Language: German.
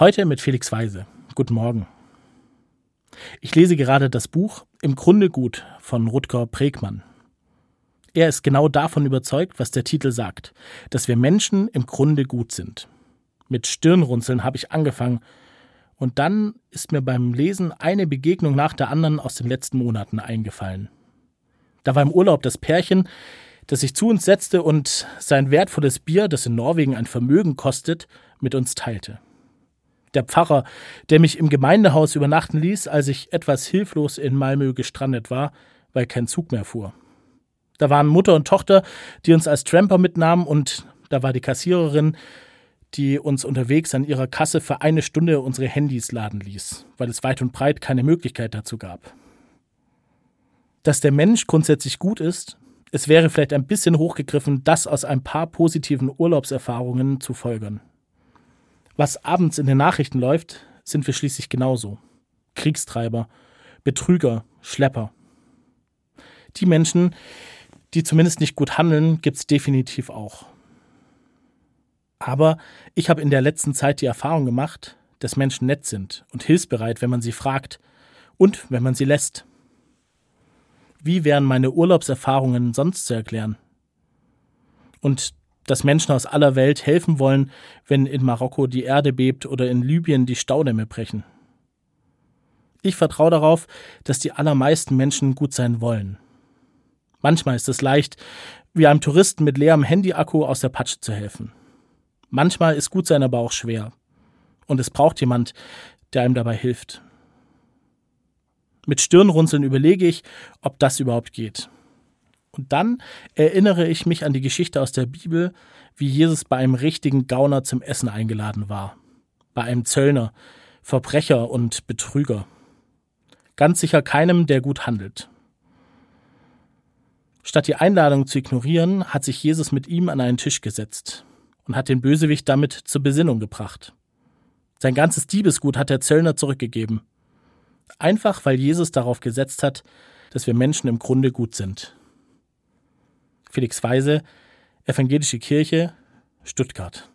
Heute mit Felix Weise. Guten Morgen. Ich lese gerade das Buch Im Grunde gut von Rutger Bregmann. Er ist genau davon überzeugt, was der Titel sagt, dass wir Menschen im Grunde gut sind. Mit Stirnrunzeln habe ich angefangen, und dann ist mir beim Lesen eine Begegnung nach der anderen aus den letzten Monaten eingefallen. Da war im Urlaub das Pärchen, das sich zu uns setzte und sein wertvolles Bier, das in Norwegen ein Vermögen kostet, mit uns teilte der Pfarrer, der mich im Gemeindehaus übernachten ließ, als ich etwas hilflos in Malmö gestrandet war, weil kein Zug mehr fuhr. Da waren Mutter und Tochter, die uns als Tramper mitnahmen, und da war die Kassiererin, die uns unterwegs an ihrer Kasse für eine Stunde unsere Handys laden ließ, weil es weit und breit keine Möglichkeit dazu gab. Dass der Mensch grundsätzlich gut ist, es wäre vielleicht ein bisschen hochgegriffen, das aus ein paar positiven Urlaubserfahrungen zu folgern. Was abends in den Nachrichten läuft, sind wir schließlich genauso. Kriegstreiber, Betrüger, Schlepper. Die Menschen, die zumindest nicht gut handeln, gibt's definitiv auch. Aber ich habe in der letzten Zeit die Erfahrung gemacht, dass Menschen nett sind und hilfsbereit, wenn man sie fragt und wenn man sie lässt. Wie wären meine Urlaubserfahrungen sonst zu erklären? Und dass Menschen aus aller Welt helfen wollen, wenn in Marokko die Erde bebt oder in Libyen die Staudämme brechen. Ich vertraue darauf, dass die allermeisten Menschen gut sein wollen. Manchmal ist es leicht, wie einem Touristen mit leerem Handyakku aus der Patsche zu helfen. Manchmal ist gut sein aber auch schwer. Und es braucht jemand, der einem dabei hilft. Mit Stirnrunzeln überlege ich, ob das überhaupt geht. Und dann erinnere ich mich an die Geschichte aus der Bibel, wie Jesus bei einem richtigen Gauner zum Essen eingeladen war. Bei einem Zöllner, Verbrecher und Betrüger. Ganz sicher keinem, der gut handelt. Statt die Einladung zu ignorieren, hat sich Jesus mit ihm an einen Tisch gesetzt und hat den Bösewicht damit zur Besinnung gebracht. Sein ganzes Diebesgut hat der Zöllner zurückgegeben. Einfach weil Jesus darauf gesetzt hat, dass wir Menschen im Grunde gut sind. Felix Weise, Evangelische Kirche, Stuttgart.